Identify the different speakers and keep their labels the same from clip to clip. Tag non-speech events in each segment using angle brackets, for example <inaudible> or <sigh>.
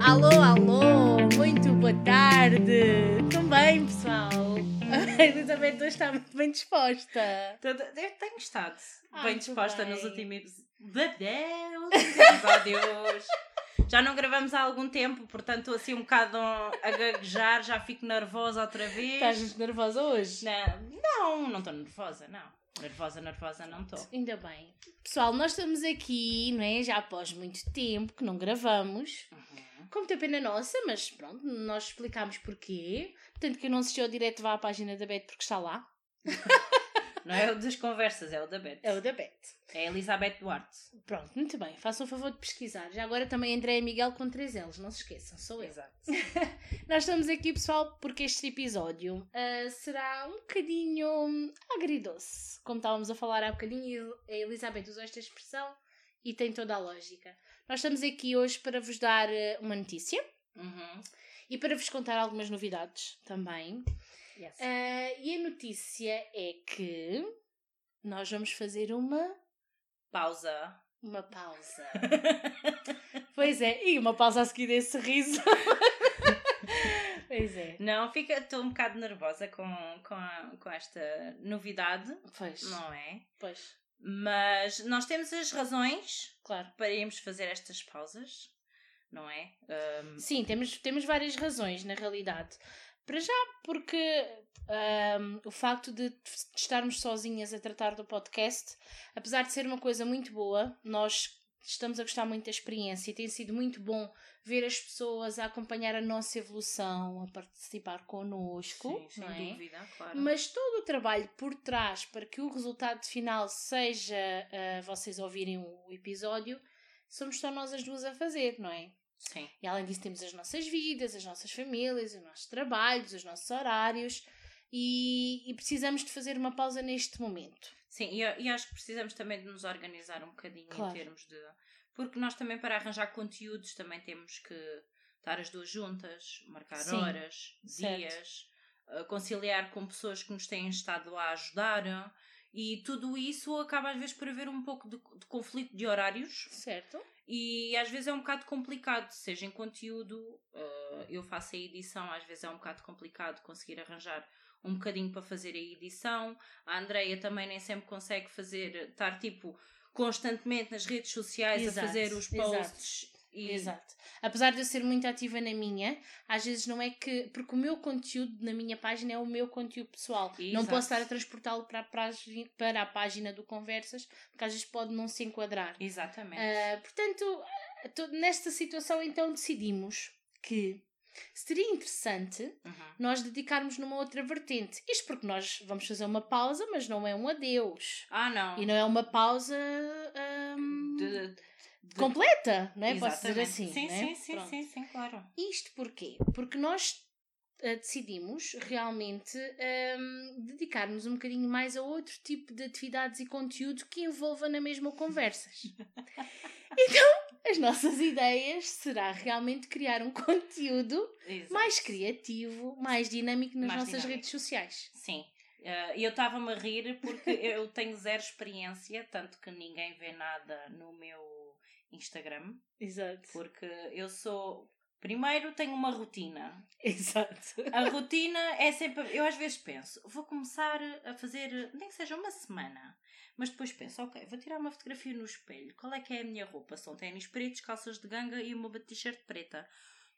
Speaker 1: Alô, alô, muito boa tarde. Estão bem, pessoal? <laughs> A Elizabeth hoje está muito bem disposta.
Speaker 2: Eu tenho estado
Speaker 1: Ah,
Speaker 2: bem disposta
Speaker 1: bem.
Speaker 2: nos últimos episódios. <laughs> Já não gravamos há algum tempo, portanto estou assim um bocado a gaguejar, já fico nervosa outra vez.
Speaker 1: Estás muito nervosa hoje?
Speaker 2: Não, não, não estou nervosa, não. Nervosa, nervosa não estou.
Speaker 1: Ainda bem. Pessoal, nós estamos aqui, não é? Já após muito tempo que não gravamos.
Speaker 2: Uhum.
Speaker 1: Com muita pena nossa, mas pronto, nós explicámos porquê. Portanto, quem não assistiu ao direto vá à página da Beth porque está lá. <laughs>
Speaker 2: Não é o das conversas, é o da Beth.
Speaker 1: É o da Beth.
Speaker 2: É a Elizabeth Duarte.
Speaker 1: Pronto, muito bem. Façam o favor de pesquisar. Já agora também André Miguel com três L's, não se esqueçam, sou eu.
Speaker 2: Exato. <laughs>
Speaker 1: Nós estamos aqui, pessoal, porque este episódio ah, será um bocadinho agridoce. Como estávamos a falar há bocadinho, e a Elizabeth usou esta expressão e tem toda a lógica. Nós estamos aqui hoje para vos dar ah, uma notícia
Speaker 2: Uhum.
Speaker 1: e para vos contar algumas novidades também.
Speaker 2: Yes.
Speaker 1: Ah, e a notícia é que nós vamos fazer uma,
Speaker 2: Pausa.
Speaker 1: uma pausa. <laughs> pois é, e uma pausa a seguir desse riso. <laughs> pois é.
Speaker 2: Não, fica, estou um bocado nervosa com, com, a- com esta novidade,
Speaker 1: Pois,
Speaker 2: não é?
Speaker 1: pois,
Speaker 2: Mas nós temos as razões
Speaker 1: claro.
Speaker 2: para irmos fazer estas pausas, não é? Ahm,
Speaker 1: Sim, temos, temos várias razões, na realidade. Para já, porque ahm, o facto de estarmos sozinhas a tratar do podcast, apesar de ser uma coisa muito boa, nós estamos a gostar muito da experiência e tem sido muito bom ver as pessoas a acompanhar a nossa evolução, a participar connosco,
Speaker 2: sim, sem
Speaker 1: é?
Speaker 2: dúvida, claro.
Speaker 1: Mas todo o trabalho por trás para que o resultado final seja ah, vocês ouvirem o episódio, somos só nós as duas a fazer, não é?
Speaker 2: Sim,
Speaker 1: E além disso, temos as nossas vidas, as nossas famílias, os nossos trabalhos, os nossos horários e, e precisamos de fazer uma pausa neste momento.
Speaker 2: sim e, e acho que precisamos também de nos organizar um bocadinho
Speaker 1: Claro.
Speaker 2: em termos de. Porque nós também, para arranjar conteúdos, também temos que estar as duas juntas, marcar
Speaker 1: Sim,
Speaker 2: horas,
Speaker 1: certo.
Speaker 2: dias, uh, conciliar com pessoas que nos têm estado a ajudar. E tudo isso acaba às vezes por haver um pouco de, de conflito de horários.
Speaker 1: Certo?
Speaker 2: E às vezes é um bocado complicado, seja em conteúdo, eh, eu faço a edição, às vezes é um bocado complicado conseguir arranjar um bocadinho para fazer a edição. A Andreia também nem sempre consegue fazer, estar tipo constantemente nas redes sociais
Speaker 1: Exato,
Speaker 2: a fazer os posts. E,
Speaker 1: Exato. Apesar de eu ser muito ativa na minha, às vezes não é que. Porque o meu conteúdo na minha página é o meu conteúdo pessoal. Não
Speaker 2: Exato.
Speaker 1: posso estar a transportá-lo para, a página- para a página do Conversas, porque às vezes pode não se enquadrar.
Speaker 2: Exatamente.
Speaker 1: Ah, portanto, to- nesta situação, então decidimos que seria interessante
Speaker 2: Uhum.
Speaker 1: nós dedicarmos numa outra vertente. Isto porque nós vamos fazer uma pausa, mas não é um adeus.
Speaker 2: Ah, não.
Speaker 1: E não é uma pausa
Speaker 2: De- de-
Speaker 1: completa, não é? Posso dizer assim.
Speaker 2: Sim,
Speaker 1: não é?
Speaker 2: sim, sim,
Speaker 1: Pronto.
Speaker 2: sim, sim, claro.
Speaker 1: Isto porquê? Porque nós ah, decidimos realmente ahm, dedicar-nos um bocadinho mais a outro tipo de atividades e conteúdo que envolva na mesma conversas. <laughs> então, as nossas ideias será realmente criar um conteúdo
Speaker 2: Exato.
Speaker 1: mais criativo, mais dinâmico nas
Speaker 2: Mais
Speaker 1: nossas
Speaker 2: dinâmico.
Speaker 1: redes sociais.
Speaker 2: Sim. Eh, eu estava-me a rir porque eu tenho zero experiência, tanto que ninguém vê nada no meu Instagram,
Speaker 1: Exato.
Speaker 2: porque eu sou. Primeiro tenho uma rotina.
Speaker 1: Exato.
Speaker 2: A rotina é sempre. Eu às vezes penso, vou começar a fazer, nem que seja uma semana, mas depois penso, ok, vou tirar uma fotografia no espelho. Qual é que é a minha roupa? São ténis pretos, calças de ganga e uma t-shirt preta.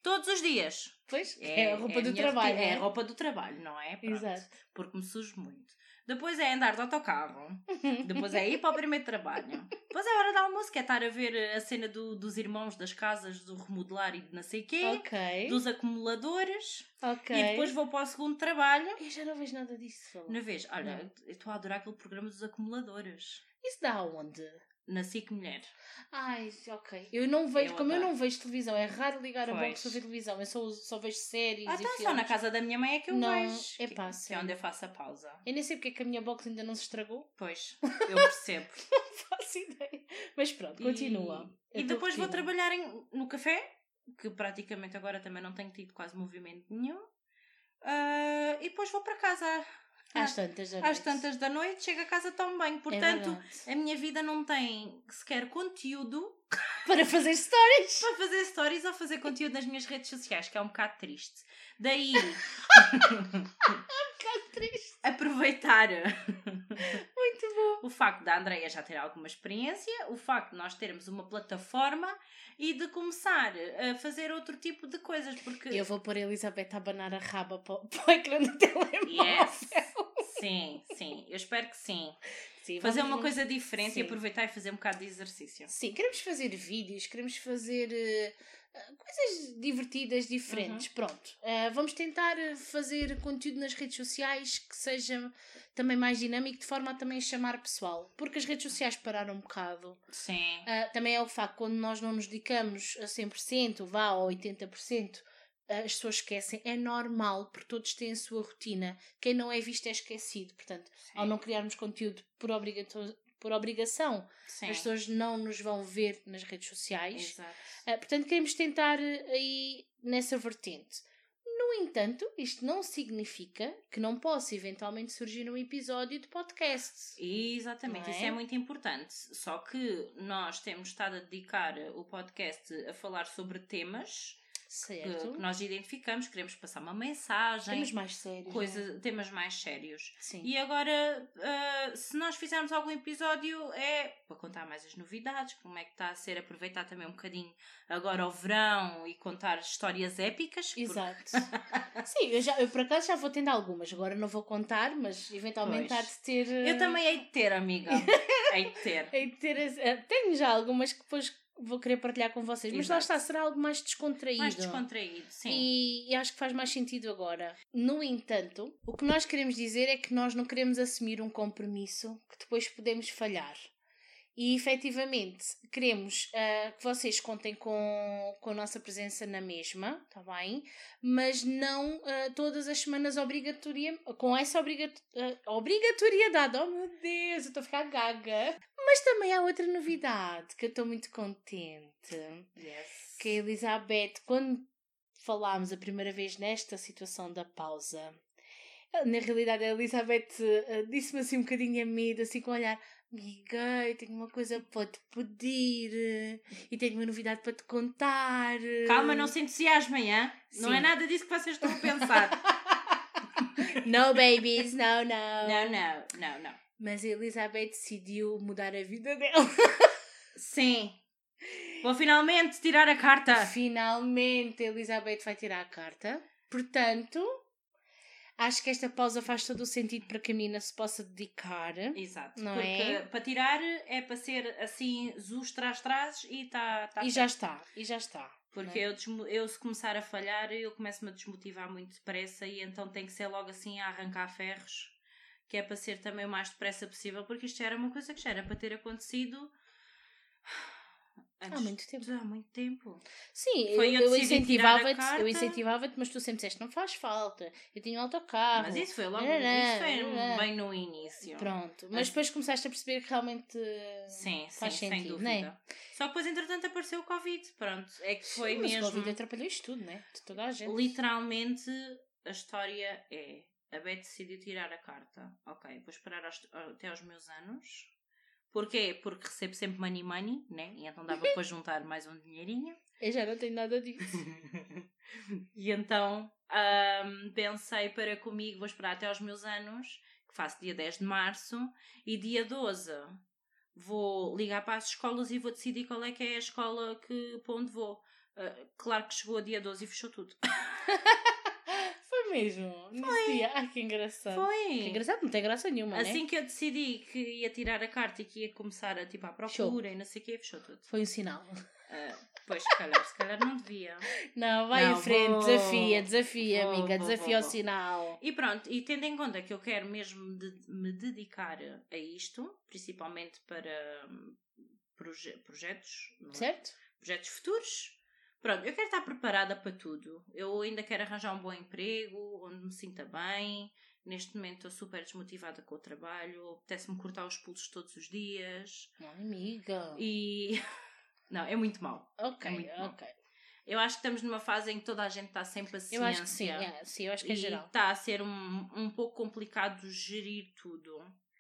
Speaker 2: Todos os dias.
Speaker 1: Pois, é, a roupa do
Speaker 2: minha
Speaker 1: trabalho.
Speaker 2: É
Speaker 1: não
Speaker 2: a roupa do trabalho, não é? Pronto.
Speaker 1: Exato.
Speaker 2: Porque me sujo muito. Depois é andar de autocarro. <laughs> Depois é ir para o primeiro trabalho. Depois é hora de almoço, que é estar a ver a cena do- dos irmãos das casas, do remodelar e de não sei quê.
Speaker 1: Ok.
Speaker 2: Dos acumuladores.
Speaker 1: Ok.
Speaker 2: E depois vou para o segundo trabalho.
Speaker 1: Eu já não vejo nada disso.
Speaker 2: Na vez, olha,
Speaker 1: Não.
Speaker 2: eu estou a adorar aquele programa dos acumuladores.
Speaker 1: Isso dá onde?
Speaker 2: Na SIC Mulher.
Speaker 1: Ai, ok. Eu não vejo,
Speaker 2: Eu
Speaker 1: como eu
Speaker 2: adoro.
Speaker 1: não vejo televisão, é raro ligar a
Speaker 2: Pois.
Speaker 1: box para ver televisão. Eu só, só vejo séries
Speaker 2: Ah,
Speaker 1: e
Speaker 2: então só na casa da minha mãe é que eu
Speaker 1: Não,
Speaker 2: vejo.
Speaker 1: epá,
Speaker 2: que, que é onde eu faço a pausa.
Speaker 1: Eu nem sei porque é que a minha box ainda não se estragou. <laughs>
Speaker 2: Pois, <laughs> eu percebo.
Speaker 1: Não faço ideia. Mas pronto, continua.
Speaker 2: E,
Speaker 1: A
Speaker 2: e
Speaker 1: tua
Speaker 2: depois vou
Speaker 1: rotina.
Speaker 2: trabalhar em- no café, que praticamente agora também não tenho tido quase movimento nenhum. Ah, e depois vou para casa
Speaker 1: Às tantas da
Speaker 2: às
Speaker 1: noite.
Speaker 2: tantas da noite, chego a casa tão bem.
Speaker 1: É
Speaker 2: Portanto,
Speaker 1: verdade.
Speaker 2: a minha vida não tem sequer conteúdo <laughs>
Speaker 1: Para fazer stories.
Speaker 2: para fazer stories ou fazer conteúdo nas minhas redes sociais, que é um bocado triste. Daí, <laughs>
Speaker 1: Que triste.
Speaker 2: aproveitar
Speaker 1: Muito bom.
Speaker 2: o facto da Andreia já ter alguma experiência, o facto de nós termos uma plataforma e de começar a fazer outro tipo de coisas, porque
Speaker 1: Eu vou pôr a Elizabeth a abanar a raba para, o- <laughs> para o ecrã do telemóvel.
Speaker 2: Yes. Sim, sim, eu espero que sim.
Speaker 1: Sim,
Speaker 2: Fazer uma coisa diferente
Speaker 1: Sim.
Speaker 2: e aproveitar e fazer um bocado de exercício.
Speaker 1: Sim, queremos fazer vídeos, queremos fazer eh, coisas divertidas, diferentes. Pronto. Eh, vamos tentar fazer conteúdo nas redes sociais que seja também mais dinâmico, de forma a também chamar pessoal. Porque as redes sociais pararam um bocado.
Speaker 2: Sim.
Speaker 1: Ah, também é o facto, quando nós não nos dedicamos a 100%, vá a 80%, ah, as pessoas esquecem. É normal, porque todos têm a sua rotina. Quem não é visto é esquecido. Portanto,
Speaker 2: sim.
Speaker 1: ao não criarmos conteúdo por, obrigato- por obrigação,
Speaker 2: Sim.
Speaker 1: as pessoas não nos vão ver nas redes sociais.
Speaker 2: Exato.
Speaker 1: Ah, portanto, queremos tentar eh, aí nessa vertente. No entanto, isto não significa que não possa eventualmente surgir um episódio de podcast.
Speaker 2: Exatamente,
Speaker 1: Não
Speaker 2: isso
Speaker 1: é?
Speaker 2: é muito importante. Só que nós temos estado a dedicar o podcast a falar sobre temas
Speaker 1: Certo?
Speaker 2: que nós identificamos, queremos passar uma mensagem,
Speaker 1: Temos mais sérios. não é?
Speaker 2: coisa, temas mais sérios.
Speaker 1: Sim.
Speaker 2: E agora, ah, se nós fizermos algum episódio, é para contar mais as novidades, como é que está a ser, aproveitar também um bocadinho agora o verão e contar histórias épicas. porque-
Speaker 1: Exato. <laughs> Sim, eu, já, eu por acaso já vou tendo algumas. Agora não vou contar, mas eventualmente
Speaker 2: Pois.
Speaker 1: há de ter.
Speaker 2: Eu também hei de ter, amiga. <laughs> hei de ter.
Speaker 1: hei de ter. eh, Tenho já algumas que depois vou querer partilhar com vocês. Mas lá está, será algo mais descontraído.
Speaker 2: Mais descontraído, sim.
Speaker 1: E, e acho que faz mais sentido agora. No entanto, o que nós queremos dizer é que nós não queremos assumir um compromisso que depois podemos falhar. E efetivamente queremos ah, que vocês contem com, com a nossa presença na mesma, tá bem? Mas não ah, todas as semanas obrigatoria, com essa obrigato, ah, obrigatoriedade. Oh meu Deus, eu estou a ficar gaga. Mas também há outra novidade que eu estou muito contente
Speaker 2: Yes.
Speaker 1: que a Elizabeth, quando falámos a primeira vez nesta situação da pausa, na realidade a Elizabeth disse-me assim um bocadinho a medo, assim com o olhar, amiga, eu tenho uma coisa para te pedir eh, e tenho uma novidade para te contar. eh."
Speaker 2: Calma, não se entusiasmem, hã? Não é nada disso que vocês estão a pensar. <laughs>
Speaker 1: No babies, não, não.
Speaker 2: não, não, não, não.
Speaker 1: Mas a Elizabeth decidiu mudar a vida dela. <laughs>
Speaker 2: Sim. Vou finalmente tirar a carta.
Speaker 1: Finalmente a Elizabeth vai tirar a carta. Portanto, acho que esta pausa faz todo o sentido para que a menina se possa dedicar.
Speaker 2: Exato.
Speaker 1: Não
Speaker 2: porque
Speaker 1: é?
Speaker 2: para tirar é para ser assim, zus traz traz e está tá
Speaker 1: e já está, e já está.
Speaker 2: Porque eu, desmo- eu, se começar a falhar, eu começo-me a desmotivar muito depressa e então tem que ser logo assim a arrancar ferros, que é para ser também o mais depressa possível, porque isto já era uma coisa que já era para ter acontecido
Speaker 1: Há muito tempo.
Speaker 2: Há muito tempo.
Speaker 1: Sim,
Speaker 2: Foi
Speaker 1: eu,
Speaker 2: eu
Speaker 1: incentivava-te, eu incentivava-te, mas tu sempre disseste, não faz falta. Eu tenho um autocarro.
Speaker 2: Mas isso foi logo, isso foi bem no início.
Speaker 1: Pronto, mas
Speaker 2: Mas-
Speaker 1: depois começaste a perceber que realmente
Speaker 2: Sim,
Speaker 1: faz
Speaker 2: sim, sem
Speaker 1: sentido,
Speaker 2: dúvida.
Speaker 1: não é?
Speaker 2: Só que depois, entretanto, apareceu o Covid. Pronto, é que foi
Speaker 1: Sim, mas
Speaker 2: mesmo.
Speaker 1: o Covid atrapalhou isto tudo, né? De toda a gente.
Speaker 2: Literalmente, a história é: a Beth decidiu tirar a carta. Ok, vou esperar aos- até aos meus anos. Porquê? Porque recebo sempre money money, né? E então dava <laughs> para juntar mais um dinheirinho.
Speaker 1: Eu já não tenho nada disso. <laughs>
Speaker 2: e então ahm, pensei para comigo, vou esperar até aos meus anos, que faço dia 10 de março, e dia 12 vou ligar para as escolas e vou decidir qual é que é a escola que, para onde vou. Ah, claro que chegou a dia 12 e fechou tudo. <laughs>
Speaker 1: Foi mesmo? Nesse dia. Ai, que engraçado.
Speaker 2: Foi!
Speaker 1: Que engraçado, não tem graça nenhuma, né?
Speaker 2: Assim que eu decidi que ia tirar a carta e que ia começar a tipo à procura e não sei o quê, fechou tudo.
Speaker 1: Foi um sinal.
Speaker 2: Ah, pois, se calhar, se calhar não devia. <laughs>
Speaker 1: Não, vai
Speaker 2: Não,
Speaker 1: em frente,
Speaker 2: vou-
Speaker 1: desafia, desafia,
Speaker 2: vou,
Speaker 1: amiga,
Speaker 2: vou,
Speaker 1: desafia
Speaker 2: vou,
Speaker 1: o sinal.
Speaker 2: E pronto, e tendo em conta que eu quero mesmo de- me dedicar a isto, principalmente para hum, proje- projetos, é?
Speaker 1: Certo?
Speaker 2: projetos futuros. Pronto, eu quero estar preparada para tudo. Eu ainda quero arranjar um bom emprego, onde me sinta bem. Neste momento estou super desmotivada com o trabalho, apetece-me cortar os pulsos todos os dias.
Speaker 1: Não, amiga.
Speaker 2: E. <laughs> Não, é muito mau.
Speaker 1: Ok,
Speaker 2: é muito mau.
Speaker 1: ok.
Speaker 2: Eu acho que estamos numa fase em que toda a gente está sem paciência.
Speaker 1: Eu acho que sim, é, sim eu acho que é
Speaker 2: e
Speaker 1: geral.
Speaker 2: está a ser um, um pouco complicado gerir tudo.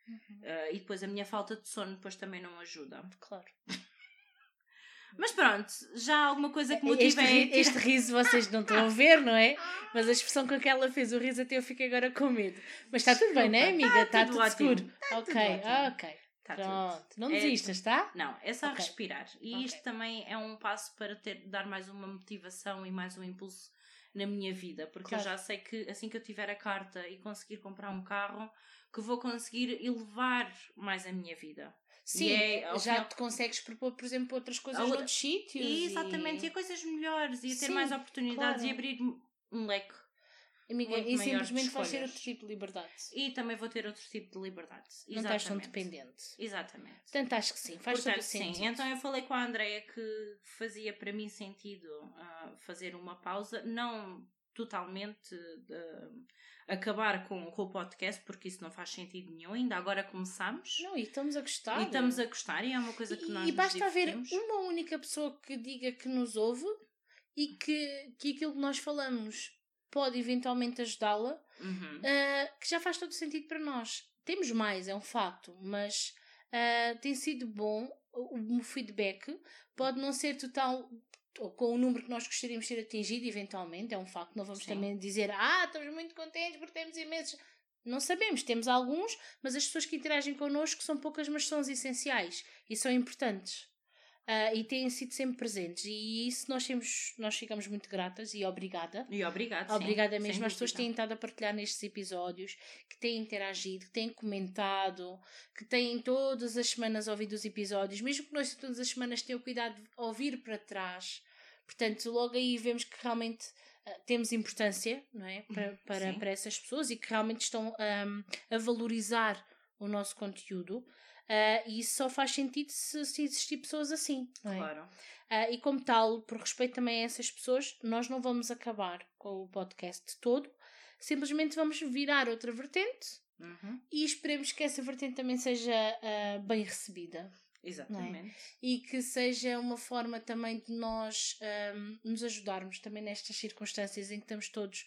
Speaker 1: Uhum.
Speaker 2: Uh, e depois a minha falta de sono depois também não ajuda.
Speaker 1: Claro. <laughs>
Speaker 2: Mas pronto, já há alguma coisa que motive
Speaker 1: Este, ri- este riso vocês não estão a <laughs> ver, não é? Mas a expressão com que ela fez o riso até eu fiquei agora com medo. Mas está tudo bem, não é, amiga?
Speaker 2: está
Speaker 1: Está
Speaker 2: tudo
Speaker 1: tudo, seguro.
Speaker 2: Está
Speaker 1: ok,
Speaker 2: tudo
Speaker 1: ok.
Speaker 2: Tá tudo.
Speaker 1: Pronto. Não
Speaker 2: É-
Speaker 1: desistas, tá?
Speaker 2: Não, é só
Speaker 1: Ok.
Speaker 2: respirar. E
Speaker 1: Ok.
Speaker 2: isto também é um passo para ter, dar mais uma motivação e mais um impulso na minha vida. Porque
Speaker 1: Claro.
Speaker 2: eu já sei que assim que eu tiver a carta e conseguir comprar um carro, que vou conseguir elevar mais a minha vida.
Speaker 1: Sim,
Speaker 2: é,
Speaker 1: já
Speaker 2: final-
Speaker 1: te consegues propor, por exemplo, outras coisas
Speaker 2: A
Speaker 1: noutros sítios.
Speaker 2: E, exatamente, e
Speaker 1: E,
Speaker 2: a coisas melhores, e a ter
Speaker 1: Sim,
Speaker 2: mais oportunidades
Speaker 1: claro.
Speaker 2: e abrir um leque.
Speaker 1: amiga, e simplesmente vais ter outro tipo de liberdade.
Speaker 2: E também vou ter outro tipo de liberdade.
Speaker 1: Não estás tão dependente.
Speaker 2: Exatamente.
Speaker 1: Portanto, acho que sim, faz todo
Speaker 2: Portanto,
Speaker 1: o sentido.
Speaker 2: sim. Então eu falei com a Andrea que fazia para mim sentido ah, fazer uma pausa, não totalmente acabar com, com o podcast, porque isso não faz sentido nenhum. Ainda agora começamos
Speaker 1: Não, e estamos a gostar.
Speaker 2: e estamos a gostar, e é uma coisa que
Speaker 1: E-
Speaker 2: nós
Speaker 1: e basta haver uma única pessoa que diga que nos ouve e que, que aquilo que nós falamos pode eventualmente ajudá-la,
Speaker 2: Uhum.
Speaker 1: ah, que já faz todo sentido para nós. Temos mais, é um facto, mas ah, tem sido bom o feedback. Pode não ser total ou com o número que nós gostaríamos de ter atingido, eventualmente, é um facto. Não vamos
Speaker 2: Sim.
Speaker 1: também dizer, ah, estamos muito contentes porque temos imensos. Não sabemos, temos alguns, mas as pessoas que interagem connosco são poucas, mas são essenciais e são importantes. Ah, e têm sido sempre presentes. E isso nós, temos, nós ficamos muito gratas e obrigada.
Speaker 2: E obrigado. sim,
Speaker 1: Obrigada
Speaker 2: sem
Speaker 1: mesmo às pessoas que têm estado a partilhar nestes episódios, que têm interagido, que têm comentado, que têm todas as semanas ouvido os episódios, mesmo que nós todas as semanas tenham cuidado de ouvir para trás. Portanto, logo aí vemos que realmente ah, temos importância não é? para, para,
Speaker 2: Sim.
Speaker 1: para essas pessoas e que realmente estão ahm, a valorizar o nosso conteúdo. Ah, e isso só faz sentido se, se existir pessoas assim. É?
Speaker 2: Claro.
Speaker 1: Ah, e como tal, por respeito também a essas pessoas, nós não vamos acabar com o podcast todo, simplesmente vamos virar outra vertente
Speaker 2: Uhum.
Speaker 1: e esperemos que essa vertente também seja ah, bem recebida
Speaker 2: Exatamente.
Speaker 1: e que seja uma forma também de nós ahm, nos ajudarmos também nestas circunstâncias em que estamos todos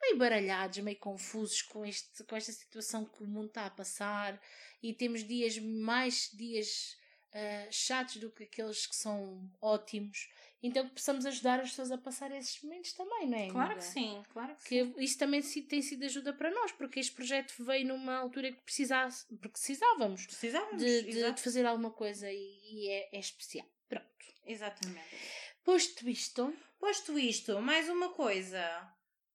Speaker 1: meio baralhados, meio confusos com, este, com esta situação que o mundo está a passar e temos dias mais dias ah, chatos do que aqueles que são ótimos. Então que possamos ajudar as pessoas a passar esses momentos também, não é?
Speaker 2: Claro
Speaker 1: amiga?
Speaker 2: que sim, claro que,
Speaker 1: Que
Speaker 2: sim.
Speaker 1: isso também tem sido ajuda para nós, porque este projeto veio numa altura que precisasse, porque precisávamos
Speaker 2: Precisávamos.
Speaker 1: de, de- de fazer alguma coisa e, e é, é especial. Pronto.
Speaker 2: Exatamente.
Speaker 1: Posto isto,
Speaker 2: Posto isto, mais uma coisa.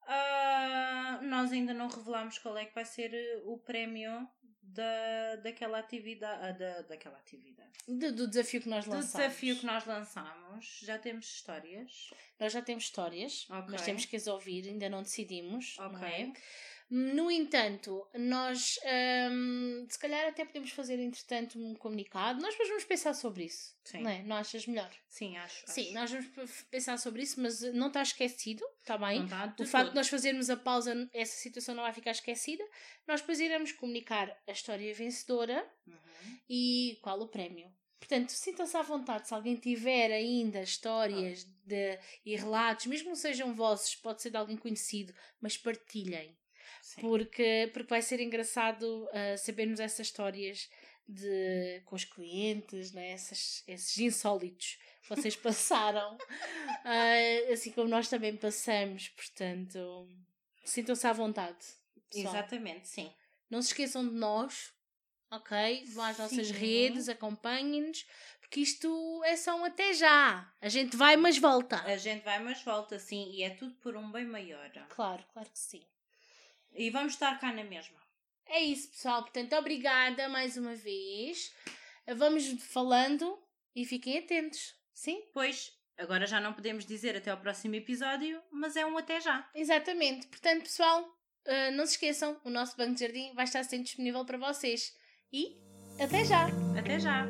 Speaker 2: Ah, nós ainda não revelamos qual é que vai ser eh, o prémio da, daquela atividade. ah, da, daquela atividade.
Speaker 1: do, do desafio que nós
Speaker 2: Do
Speaker 1: lançamos.
Speaker 2: desafio que nós lançamos. Já temos histórias.
Speaker 1: Nós já temos histórias,
Speaker 2: Ok.
Speaker 1: mas temos que as ouvir, ainda não decidimos.
Speaker 2: Ok.
Speaker 1: Não é? No entanto, nós hum, se calhar até podemos fazer entretanto um comunicado. Nós depois vamos pensar sobre isso.
Speaker 2: Sim.
Speaker 1: Não, é? não achas melhor?
Speaker 2: Sim, acho.
Speaker 1: Sim,
Speaker 2: acho.
Speaker 1: nós vamos pensar sobre isso, mas não está esquecido, está bem?
Speaker 2: Não
Speaker 1: o facto
Speaker 2: todo.
Speaker 1: de nós fazermos a pausa, essa situação não vai ficar esquecida. Nós depois iremos comunicar a história vencedora
Speaker 2: Uhum.
Speaker 1: e qual o prémio. Portanto, sintam-se à vontade. Se alguém tiver ainda histórias de, e relatos, mesmo que não sejam vossos, pode ser de alguém conhecido, mas partilhem.
Speaker 2: Sim.
Speaker 1: Porque, porque vai ser engraçado ah, sabermos essas histórias de, com os clientes, né? Essas, esses insólitos que vocês <laughs> passaram, Ah, assim como nós também passamos. Portanto, sintam-se à vontade. pessoal.
Speaker 2: Exatamente, sim.
Speaker 1: Não se esqueçam de nós, ok? Vão às nossas
Speaker 2: Sim.
Speaker 1: redes, acompanhem-nos, porque isto é só um até já. A gente vai, mas volta.
Speaker 2: A gente vai, mas volta, sim. E é tudo por um bem maior.
Speaker 1: Claro, claro que sim.
Speaker 2: E vamos estar cá na mesma.
Speaker 1: É isso, pessoal. Portanto, obrigada mais uma vez. Vamos falando e fiquem atentos. Sim?
Speaker 2: Pois, agora já não podemos dizer até ao próximo episódio, mas é um até já.
Speaker 1: Exatamente. Portanto, pessoal, ah, não se esqueçam, o nosso banco de jardim vai estar sempre disponível para vocês. E até já!
Speaker 2: Até já!